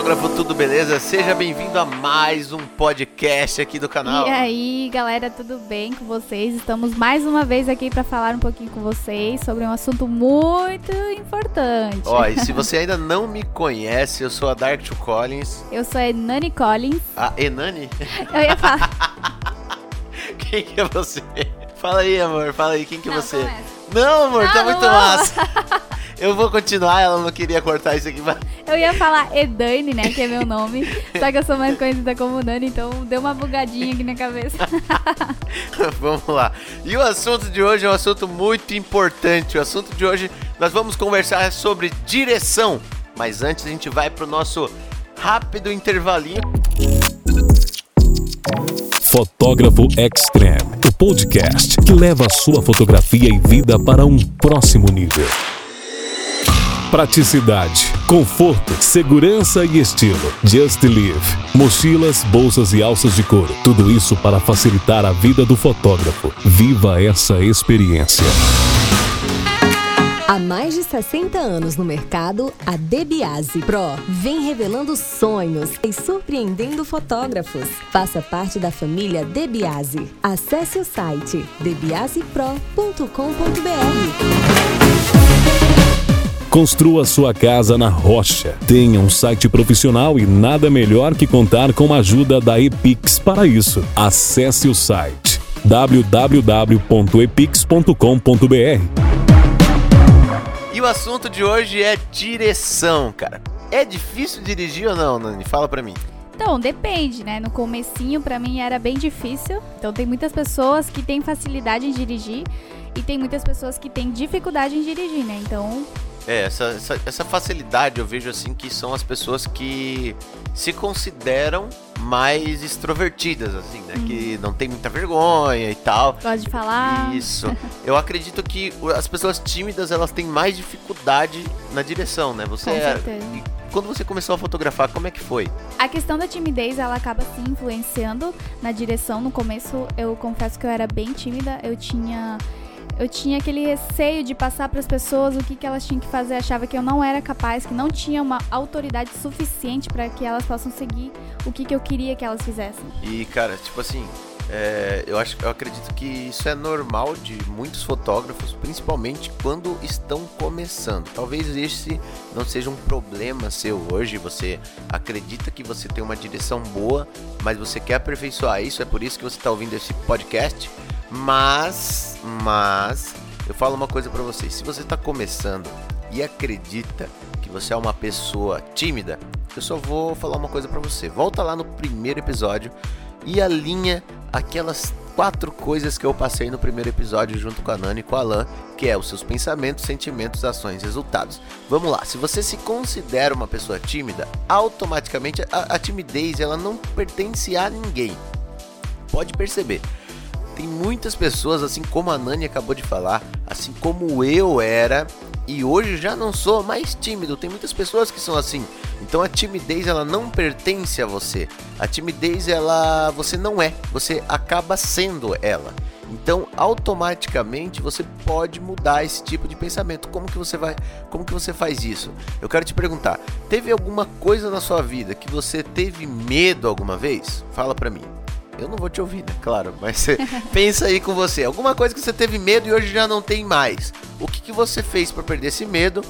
fotógrafo, tudo beleza? Seja bem-vindo a mais um podcast aqui do canal. E aí, galera, tudo bem com vocês? Estamos mais uma vez aqui para falar um pouquinho com vocês sobre um assunto muito importante. Ó, e se você ainda não me conhece, eu sou a Dark Collins. Eu sou a Enani Collins. A Enani? Eu ia falar. quem que é você? Fala aí, amor, fala aí, quem que é não, você? Começa. Não, amor, não, tá muito não. massa. Eu vou continuar, ela não queria cortar isso aqui. Mas... Eu ia falar Edane, né, que é meu nome. só que eu sou mais conhecida como Dani, então deu uma bugadinha aqui na cabeça. vamos lá. E o assunto de hoje é um assunto muito importante. O assunto de hoje nós vamos conversar sobre direção. Mas antes a gente vai pro nosso rápido intervalinho. Fotógrafo Extreme, o podcast que leva a sua fotografia e vida para um próximo nível. Praticidade, conforto, segurança e estilo. Just Live. Mochilas, bolsas e alças de couro. Tudo isso para facilitar a vida do fotógrafo. Viva essa experiência. Há mais de 60 anos no mercado, a Debiase Pro vem revelando sonhos e surpreendendo fotógrafos. Faça parte da família Debiase. Acesse o site debiasepro.com.br. Construa sua casa na rocha. Tenha um site profissional e nada melhor que contar com a ajuda da Epix para isso. Acesse o site www.epix.com.br. E o assunto de hoje é direção, cara. É difícil dirigir ou não, Nani? Fala pra mim. Então, depende, né? No comecinho, pra mim, era bem difícil. Então, tem muitas pessoas que têm facilidade em dirigir e tem muitas pessoas que têm dificuldade em dirigir, né? Então, é, essa, essa, essa, facilidade eu vejo assim que são as pessoas que se consideram mais extrovertidas, assim, né? Uhum. Que não tem muita vergonha e tal. Gosta de falar. Isso. eu acredito que as pessoas tímidas, elas têm mais dificuldade na direção, né? Você Com é... certeza. Quando você começou a fotografar, como é que foi? A questão da timidez, ela acaba se influenciando na direção. No começo, eu confesso que eu era bem tímida. Eu tinha eu tinha aquele receio de passar para as pessoas o que, que elas tinham que fazer. Achava que eu não era capaz, que não tinha uma autoridade suficiente para que elas possam seguir o que, que eu queria que elas fizessem. E, cara, tipo assim, é, eu, acho, eu acredito que isso é normal de muitos fotógrafos, principalmente quando estão começando. Talvez esse não seja um problema seu hoje. Você acredita que você tem uma direção boa, mas você quer aperfeiçoar isso. É por isso que você está ouvindo esse podcast. Mas, mas, eu falo uma coisa para vocês: se você está começando e acredita que você é uma pessoa tímida, eu só vou falar uma coisa para você. Volta lá no primeiro episódio e alinha aquelas quatro coisas que eu passei no primeiro episódio junto com a Nani e com a Alan, que é os seus pensamentos, sentimentos, ações, resultados. Vamos lá, se você se considera uma pessoa tímida, automaticamente a, a timidez ela não pertence a ninguém. Pode perceber tem muitas pessoas, assim como a Nani acabou de falar, assim como eu era, e hoje já não sou mais tímido. Tem muitas pessoas que são assim. Então a timidez ela não pertence a você. A timidez ela você não é, você acaba sendo ela. Então, automaticamente você pode mudar esse tipo de pensamento. Como que você vai, como que você faz isso? Eu quero te perguntar, teve alguma coisa na sua vida que você teve medo alguma vez? Fala para mim. Eu não vou te ouvir, né? Claro, mas pensa aí com você. Alguma coisa que você teve medo e hoje já não tem mais. O que, que você fez para perder esse medo?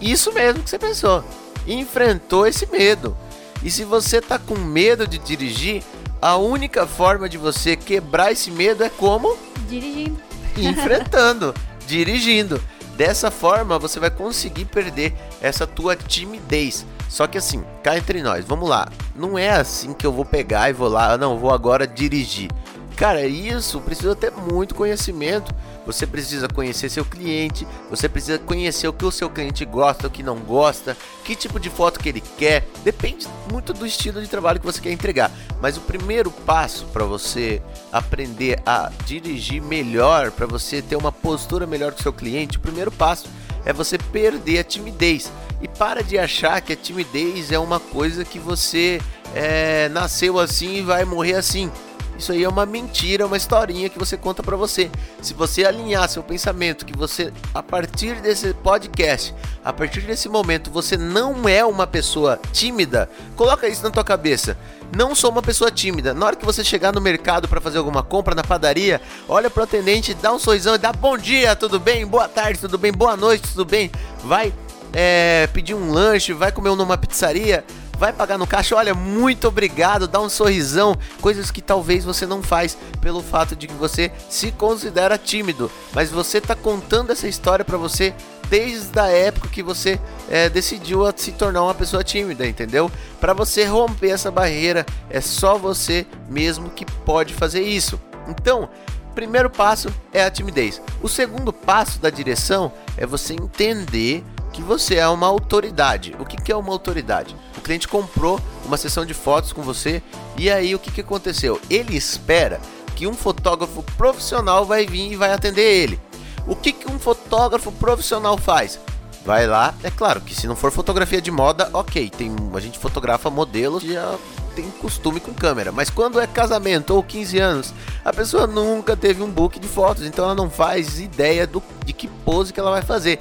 Isso mesmo que você pensou. Enfrentou esse medo. E se você tá com medo de dirigir, a única forma de você quebrar esse medo é como? Dirigindo. Enfrentando, dirigindo. Dessa forma você vai conseguir perder essa tua timidez. Só que assim, cá entre nós, vamos lá. Não é assim que eu vou pegar e vou lá, não, vou agora dirigir. Cara, isso precisa ter muito conhecimento. Você precisa conhecer seu cliente, você precisa conhecer o que o seu cliente gosta, o que não gosta, que tipo de foto que ele quer. Depende muito do estilo de trabalho que você quer entregar. Mas o primeiro passo para você aprender a dirigir melhor, para você ter uma postura melhor com seu cliente, o primeiro passo é você perder a timidez. E para de achar que a timidez é uma coisa que você é, nasceu assim e vai morrer assim. Isso aí é uma mentira, uma historinha que você conta para você. Se você alinhar seu pensamento que você a partir desse podcast, a partir desse momento você não é uma pessoa tímida, coloca isso na tua cabeça. Não sou uma pessoa tímida. Na hora que você chegar no mercado para fazer alguma compra na padaria, olha pro atendente, dá um sorrisão e dá bom dia, tudo bem? Boa tarde, tudo bem? Boa noite, tudo bem? Vai é, pedir um lanche, vai comer numa pizzaria, vai pagar no caixa, olha, muito obrigado, dá um sorrisão, coisas que talvez você não faz pelo fato de que você se considera tímido, mas você tá contando essa história para você desde a época que você é, decidiu se tornar uma pessoa tímida, entendeu? Para você romper essa barreira, é só você mesmo que pode fazer isso. Então, primeiro passo é a timidez. O segundo passo da direção é você entender que você é uma autoridade. O que, que é uma autoridade? O cliente comprou uma sessão de fotos com você e aí o que, que aconteceu? Ele espera que um fotógrafo profissional vai vir e vai atender ele. O que, que um fotógrafo profissional faz? Vai lá, é claro que se não for fotografia de moda, ok, tem a gente fotografa modelos já tem costume com câmera, mas quando é casamento ou 15 anos, a pessoa nunca teve um book de fotos, então ela não faz ideia do, de que pose que ela vai fazer.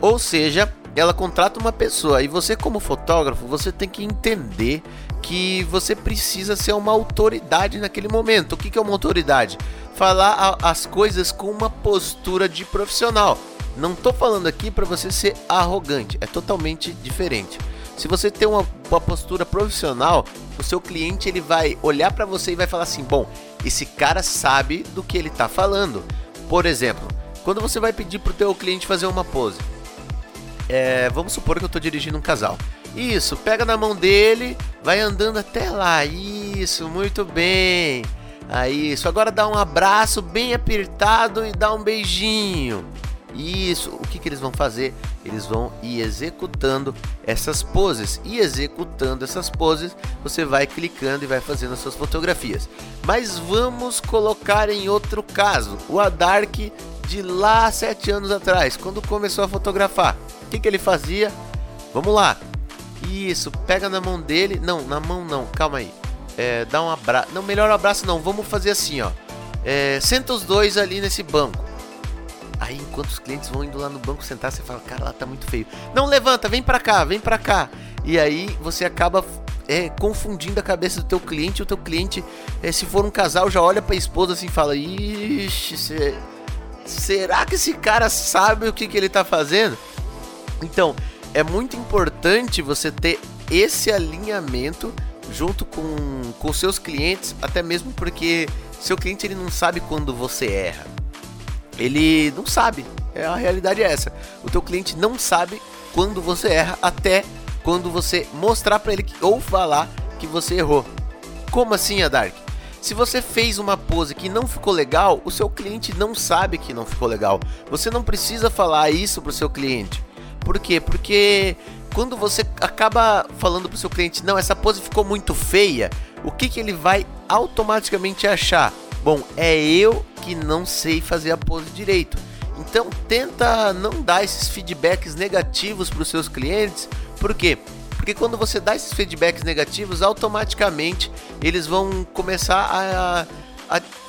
Ou seja, ela contrata uma pessoa e você como fotógrafo, você tem que entender que você precisa ser uma autoridade naquele momento. O que é uma autoridade? Falar as coisas com uma postura de profissional. Não estou falando aqui para você ser arrogante, é totalmente diferente. Se você tem uma, uma postura profissional, o seu cliente ele vai olhar para você e vai falar assim: bom, esse cara sabe do que ele está falando. Por exemplo, quando você vai pedir para o teu cliente fazer uma pose, é, vamos supor que eu estou dirigindo um casal. Isso, pega na mão dele, vai andando até lá. Isso, muito bem. Aí, isso. Agora dá um abraço bem apertado e dá um beijinho. Isso. O que, que eles vão fazer? Eles vão ir executando essas poses. E executando essas poses, você vai clicando e vai fazendo as suas fotografias. Mas vamos colocar em outro caso. O Adark de lá sete anos atrás, quando começou a fotografar. Que, que ele fazia? Vamos lá. Isso, pega na mão dele. Não, na mão não, calma aí. É, dá um abraço. Não, melhor abraço não. Vamos fazer assim, ó. É, senta os dois ali nesse banco. Aí, enquanto os clientes vão indo lá no banco sentar, você fala, cara, lá tá muito feio. Não, levanta, vem pra cá, vem pra cá. E aí você acaba é, confundindo a cabeça do teu cliente. O teu cliente, é, se for um casal, já olha pra esposa assim e fala: Ixi, cê... será que esse cara sabe o que, que ele tá fazendo? Então, é muito importante você ter esse alinhamento junto com, com seus clientes, até mesmo porque seu cliente ele não sabe quando você erra. Ele não sabe. É, a realidade é essa. O teu cliente não sabe quando você erra até quando você mostrar para ele que, ou falar que você errou. Como assim, Adark? Se você fez uma pose que não ficou legal, o seu cliente não sabe que não ficou legal. Você não precisa falar isso pro seu cliente. Por quê? Porque quando você acaba falando pro seu cliente, não, essa pose ficou muito feia, o que, que ele vai automaticamente achar? Bom, é eu que não sei fazer a pose direito. Então tenta não dar esses feedbacks negativos para os seus clientes. Por quê? Porque quando você dá esses feedbacks negativos, automaticamente eles vão começar a, a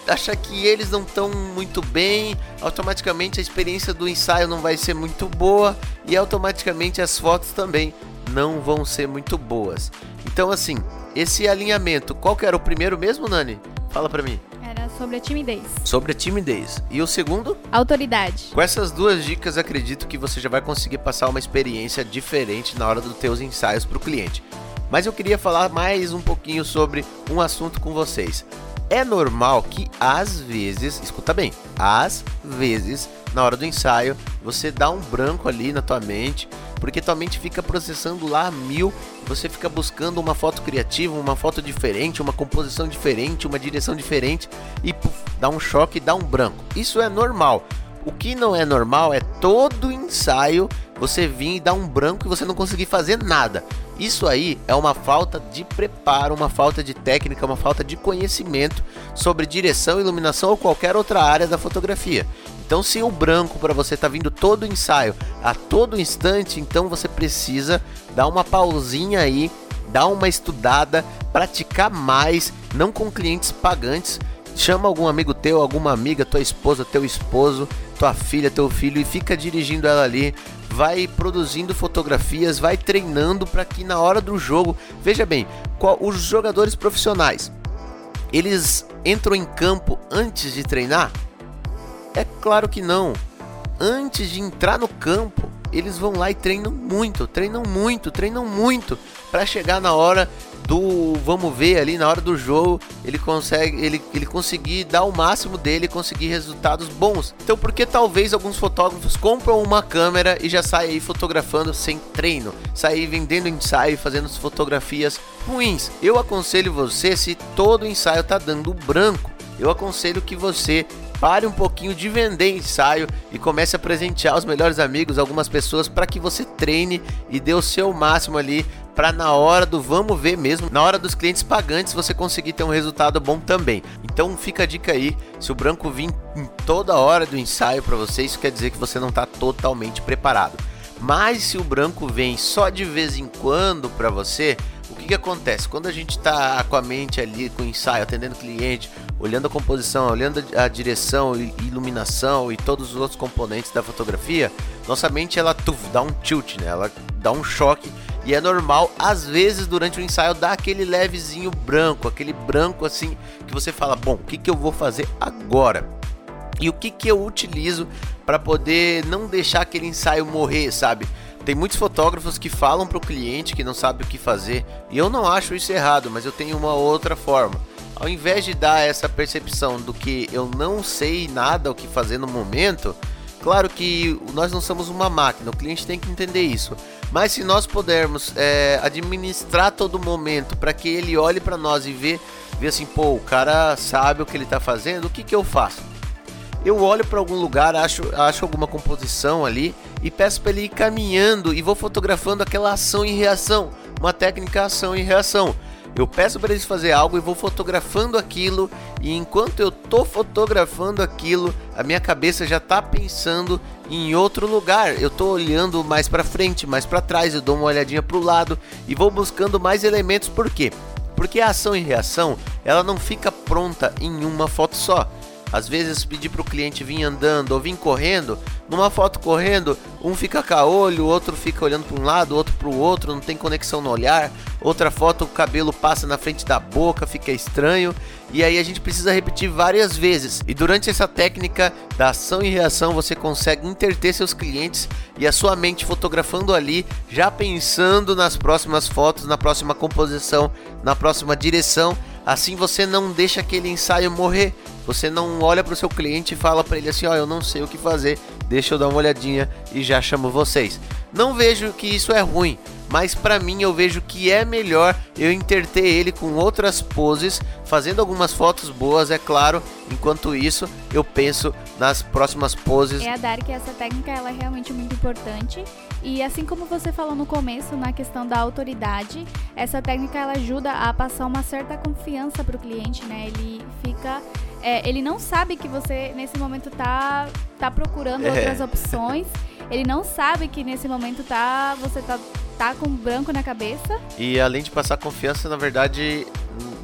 achar que eles não estão muito bem, automaticamente a experiência do ensaio não vai ser muito boa e automaticamente as fotos também não vão ser muito boas. Então assim, esse alinhamento, qual que era o primeiro mesmo, Nani? Fala pra mim. Era sobre a timidez. Sobre a timidez. E o segundo? Autoridade. Com essas duas dicas, acredito que você já vai conseguir passar uma experiência diferente na hora dos teus ensaios para o cliente. Mas eu queria falar mais um pouquinho sobre um assunto com vocês. É normal que às vezes, escuta bem, às vezes, na hora do ensaio, você dá um branco ali na tua mente, porque tua mente fica processando lá mil, você fica buscando uma foto criativa, uma foto diferente, uma composição diferente, uma direção diferente e puf, dá um choque, dá um branco. Isso é normal. O que não é normal é todo ensaio você vir e dar um branco e você não conseguir fazer nada. Isso aí é uma falta de preparo, uma falta de técnica, uma falta de conhecimento sobre direção, iluminação ou qualquer outra área da fotografia. Então, se o branco para você está vindo todo o ensaio a todo instante, então você precisa dar uma pausinha aí, dar uma estudada, praticar mais, não com clientes pagantes, chama algum amigo teu, alguma amiga, tua esposa, teu esposo, tua filha, teu filho e fica dirigindo ela ali. Vai produzindo fotografias, vai treinando para que na hora do jogo, veja bem, qual, os jogadores profissionais, eles entram em campo antes de treinar? É claro que não. Antes de entrar no campo, eles vão lá e treinam muito, treinam muito, treinam muito para chegar na hora do vamos ver ali na hora do jogo ele consegue ele, ele conseguir dar o máximo dele conseguir resultados bons. Então porque talvez alguns fotógrafos compram uma câmera e já saem aí fotografando sem treino? Sair vendendo ensaio fazendo fotografias ruins. Eu aconselho você se todo ensaio tá dando branco eu aconselho que você pare um pouquinho de vender ensaio e comece a presentear os melhores amigos, algumas pessoas, para que você treine e dê o seu máximo ali para na hora do vamos ver mesmo, na hora dos clientes pagantes você conseguir ter um resultado bom também. Então fica a dica aí, se o branco vir em toda hora do ensaio para você, isso quer dizer que você não está totalmente preparado. Mas se o branco vem só de vez em quando para você, o que, que acontece? Quando a gente está com a mente ali, com o ensaio, atendendo cliente, olhando a composição, olhando a direção, iluminação e todos os outros componentes da fotografia, nossa mente ela tuf, dá um tilt, né? ela dá um choque e é normal, às vezes, durante o ensaio, dar aquele levezinho branco, aquele branco assim, que você fala: bom, o que, que eu vou fazer agora? E o que, que eu utilizo para poder não deixar aquele ensaio morrer, sabe? Tem muitos fotógrafos que falam para o cliente que não sabe o que fazer, e eu não acho isso errado, mas eu tenho uma outra forma. Ao invés de dar essa percepção do que eu não sei nada o que fazer no momento, claro que nós não somos uma máquina, o cliente tem que entender isso. Mas se nós pudermos é, administrar todo momento para que ele olhe para nós e vê, vê assim, pô, o cara sabe o que ele está fazendo, o que, que eu faço? Eu olho para algum lugar, acho, acho alguma composição ali e peço para ele ir caminhando e vou fotografando aquela ação e reação, uma técnica ação e reação. Eu peço para eles fazer algo e vou fotografando aquilo e enquanto eu tô fotografando aquilo, a minha cabeça já tá pensando em outro lugar. Eu tô olhando mais para frente, mais para trás, eu dou uma olhadinha pro lado e vou buscando mais elementos. Por quê? Porque a ação e reação, ela não fica pronta em uma foto só. Às vezes pedir para o cliente vir andando ou vir correndo, numa foto correndo, um fica caolho, o outro fica olhando para um lado, outro para o outro, não tem conexão no olhar. Outra foto o cabelo passa na frente da boca, fica estranho. E aí a gente precisa repetir várias vezes. E durante essa técnica da ação e reação, você consegue interter seus clientes e a sua mente fotografando ali, já pensando nas próximas fotos, na próxima composição, na próxima direção. Assim você não deixa aquele ensaio morrer você não olha para o seu cliente e fala para ele assim: ó, oh, eu não sei o que fazer, deixa eu dar uma olhadinha e já chamo vocês. Não vejo que isso é ruim, mas para mim eu vejo que é melhor eu interter ele com outras poses, fazendo algumas fotos boas, é claro. Enquanto isso, eu penso nas próximas poses. É a Dark, essa técnica ela é realmente muito importante. E assim como você falou no começo, na questão da autoridade, essa técnica ela ajuda a passar uma certa confiança para o cliente, né? Ele fica é, ele não sabe que você nesse momento tá, tá procurando é. outras opções. Ele não sabe que nesse momento tá você tá, tá com branco na cabeça. E além de passar confiança, na verdade,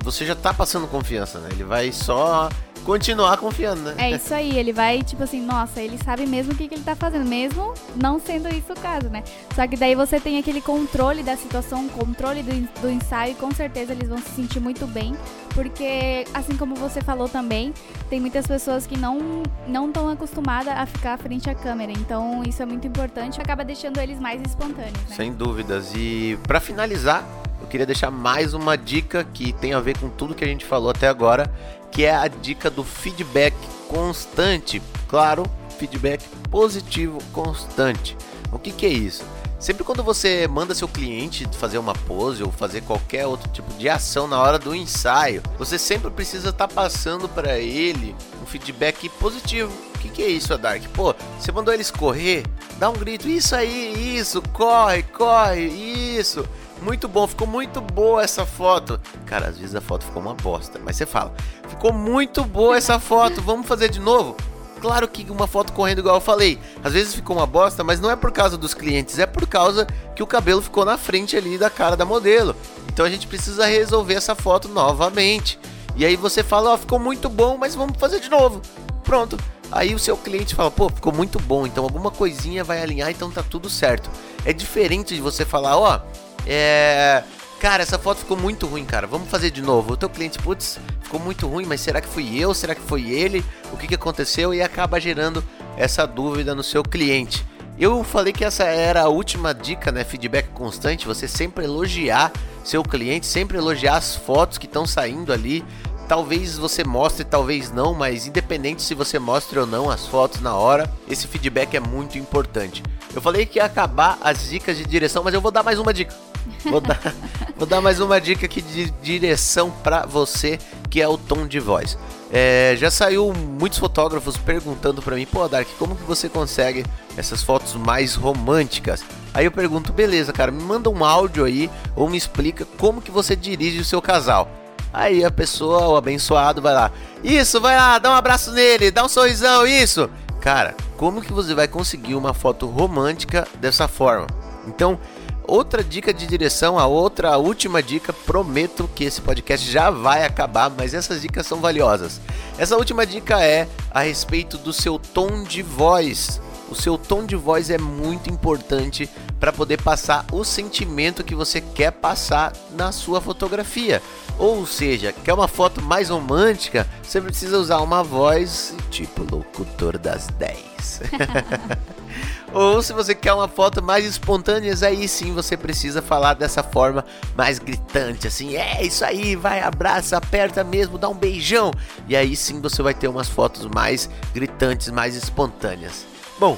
você já tá passando confiança, né? Ele vai só continuar confiando, né? É isso aí, ele vai, tipo assim, nossa, ele sabe mesmo o que, que ele tá fazendo, mesmo não sendo isso o caso, né? Só que daí você tem aquele controle da situação, controle do, do ensaio, e com certeza eles vão se sentir muito bem, porque, assim como você falou também, tem muitas pessoas que não não estão acostumadas a ficar frente à câmera, então isso é muito importante, acaba deixando eles mais espontâneos, né? Sem dúvidas. E para finalizar, eu queria deixar mais uma dica que tem a ver com tudo que a gente falou até agora, que é a dica do feedback constante. Claro, feedback positivo constante. O que, que é isso? Sempre quando você manda seu cliente fazer uma pose ou fazer qualquer outro tipo de ação na hora do ensaio, você sempre precisa estar tá passando para ele um feedback positivo. O que, que é isso, Dark? Pô, você mandou eles correr? Dá um grito, isso aí, isso, corre, corre, isso. Muito bom, ficou muito boa essa foto. Cara, às vezes a foto ficou uma bosta, mas você fala, ficou muito boa essa foto, vamos fazer de novo? Claro que uma foto correndo igual eu falei, às vezes ficou uma bosta, mas não é por causa dos clientes, é por causa que o cabelo ficou na frente ali da cara da modelo. Então a gente precisa resolver essa foto novamente. E aí você fala, ó, oh, ficou muito bom, mas vamos fazer de novo. Pronto. Aí o seu cliente fala, pô, ficou muito bom, então alguma coisinha vai alinhar, então tá tudo certo. É diferente de você falar, ó, oh, é. Cara, essa foto ficou muito ruim, cara. Vamos fazer de novo. O teu cliente, putz, ficou muito ruim, mas será que fui eu? Será que foi ele? O que, que aconteceu? E acaba gerando essa dúvida no seu cliente. Eu falei que essa era a última dica, né? Feedback constante, você sempre elogiar seu cliente, sempre elogiar as fotos que estão saindo ali. Talvez você mostre, talvez não, mas independente se você mostre ou não as fotos na hora, esse feedback é muito importante. Eu falei que ia acabar as dicas de direção, mas eu vou dar mais uma dica. Vou dar, vou dar mais uma dica aqui de direção para você, que é o tom de voz. É, já saiu muitos fotógrafos perguntando para mim, pô, Dark, como que você consegue essas fotos mais românticas? Aí eu pergunto, beleza, cara, me manda um áudio aí ou me explica como que você dirige o seu casal. Aí a pessoa, o abençoado, vai lá, isso, vai lá, dá um abraço nele, dá um sorrisão, isso. Cara, como que você vai conseguir uma foto romântica dessa forma? Então, Outra dica de direção, a outra, a última dica, prometo que esse podcast já vai acabar, mas essas dicas são valiosas. Essa última dica é a respeito do seu tom de voz. O seu tom de voz é muito importante para poder passar o sentimento que você quer passar na sua fotografia. Ou seja, quer uma foto mais romântica, você precisa usar uma voz tipo locutor das 10. Ou se você quer uma foto mais espontânea, aí sim você precisa falar dessa forma mais gritante, assim, é isso aí, vai, abraça, aperta mesmo, dá um beijão. E aí sim você vai ter umas fotos mais gritantes, mais espontâneas. Bom,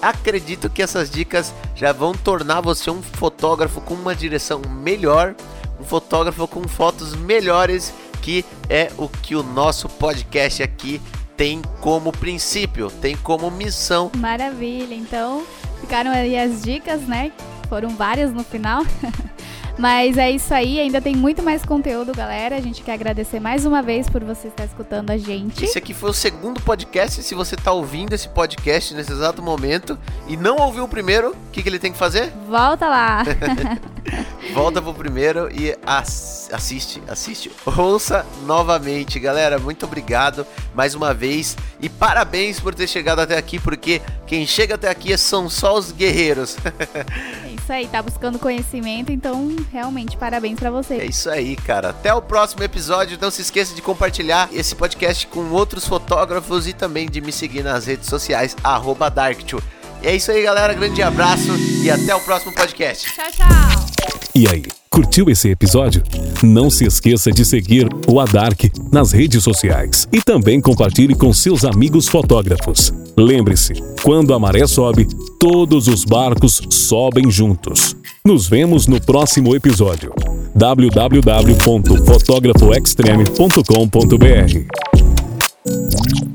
acredito que essas dicas já vão tornar você um fotógrafo com uma direção melhor, um fotógrafo com fotos melhores, que é o que o nosso podcast aqui tem como princípio, tem como missão. Maravilha, então ficaram aí as dicas, né? Foram várias no final. Mas é isso aí, ainda tem muito mais conteúdo, galera. A gente quer agradecer mais uma vez por você estar escutando a gente. Esse aqui foi o segundo podcast. Se você está ouvindo esse podcast nesse exato momento e não ouviu o primeiro, o que, que ele tem que fazer? Volta lá! Volta pro primeiro e assiste, assiste, ouça novamente, galera. Muito obrigado mais uma vez e parabéns por ter chegado até aqui, porque quem chega até aqui são só os guerreiros. É isso aí, tá buscando conhecimento, então realmente parabéns para você. É isso aí, cara. Até o próximo episódio. Não se esqueça de compartilhar esse podcast com outros fotógrafos e também de me seguir nas redes sociais @darktwo. É isso aí, galera. Grande abraço e até o próximo podcast. Tchau, tchau. E aí, curtiu esse episódio? Não se esqueça de seguir o Adark nas redes sociais e também compartilhe com seus amigos fotógrafos. Lembre-se, quando a maré sobe, todos os barcos sobem juntos. Nos vemos no próximo episódio. www.fotografoextreme.com.br